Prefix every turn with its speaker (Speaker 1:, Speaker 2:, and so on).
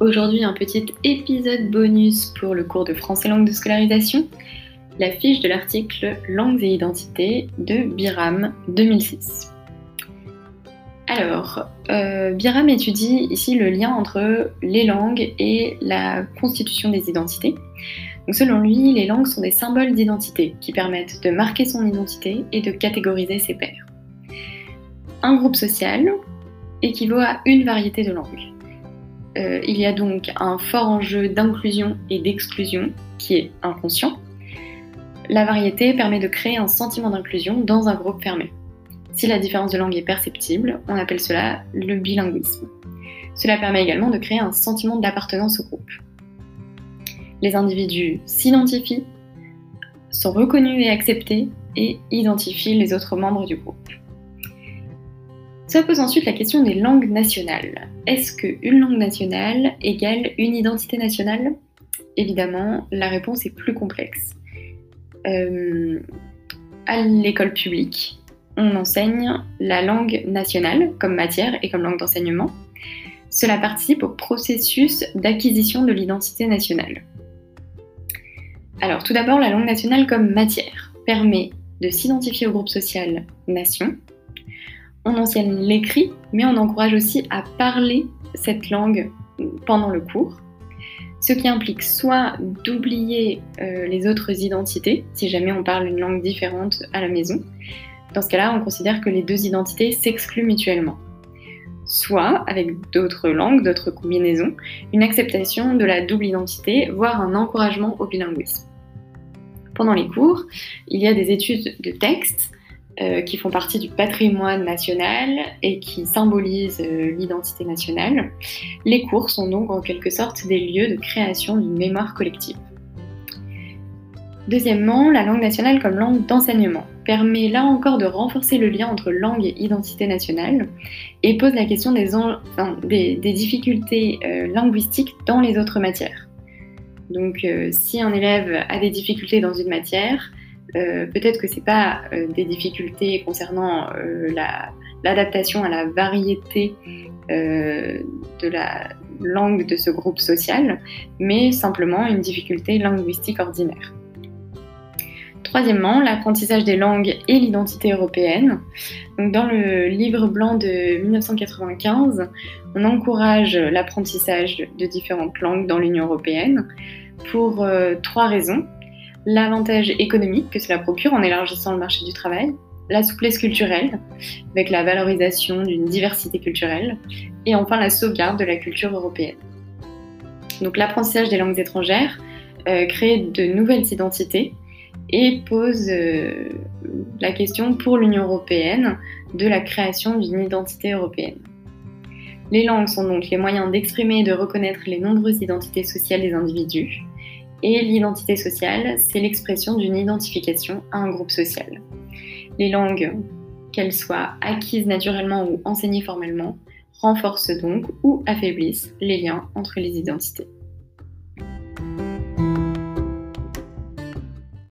Speaker 1: Aujourd'hui, un petit épisode bonus pour le cours de français langue de scolarisation, la fiche de l'article Langues et identités de Biram 2006. Alors, euh, Biram étudie ici le lien entre les langues et la constitution des identités. Selon lui, les langues sont des symboles d'identité qui permettent de marquer son identité et de catégoriser ses pairs. Un groupe social équivaut à une variété de langues. Euh, il y a donc un fort enjeu d'inclusion et d'exclusion qui est inconscient. La variété permet de créer un sentiment d'inclusion dans un groupe fermé. Si la différence de langue est perceptible, on appelle cela le bilinguisme. Cela permet également de créer un sentiment d'appartenance au groupe. Les individus s'identifient, sont reconnus et acceptés et identifient les autres membres du groupe. Se pose ensuite la question des langues nationales. Est-ce qu'une langue nationale égale une identité nationale? Évidemment, la réponse est plus complexe. Euh, à l'école publique, on enseigne la langue nationale comme matière et comme langue d'enseignement. Cela participe au processus d'acquisition de l'identité nationale. Alors, tout d'abord, la langue nationale comme matière permet de s'identifier au groupe social nation on enseigne l'écrit, mais on encourage aussi à parler cette langue pendant le cours, ce qui implique soit d'oublier euh, les autres identités, si jamais on parle une langue différente à la maison. Dans ce cas-là, on considère que les deux identités s'excluent mutuellement. Soit, avec d'autres langues, d'autres combinaisons, une acceptation de la double identité, voire un encouragement au bilinguisme. Pendant les cours, il y a des études de texte euh, qui font partie du patrimoine national et qui symbolisent euh, l'identité nationale. Les cours sont donc en quelque sorte des lieux de création d'une mémoire collective. Deuxièmement, la langue nationale comme langue d'enseignement permet là encore de renforcer le lien entre langue et identité nationale et pose la question des, difficultés euh, linguistiques dans les autres matières. Donc si un élève a des difficultés dans une matière, euh, peut-être que ce n'est pas euh, des difficultés concernant euh, l'adaptation à la variété de la langue de ce groupe social, mais simplement une difficulté linguistique ordinaire. Troisièmement, l'apprentissage des langues et l'identité européenne. dans le livre blanc de 1995, on encourage l'apprentissage de différentes langues dans l'Union européenne pour trois raisons l'avantage économique que cela procure en élargissant le marché du travail, la souplesse culturelle, avec la valorisation d'une diversité culturelle, et enfin la sauvegarde de la culture européenne. Donc l'apprentissage des langues étrangères euh, crée de nouvelles identités et pose euh, la question pour l'Union européenne de la création d'une identité européenne. Les langues sont donc les moyens d'exprimer et de reconnaître les nombreuses identités sociales des individus, et l'identité sociale, c'est l'expression d'une identification à un groupe social. Les langues, qu'elles soient acquises naturellement ou enseignées formellement, renforcent donc ou affaiblissent les liens entre les identités.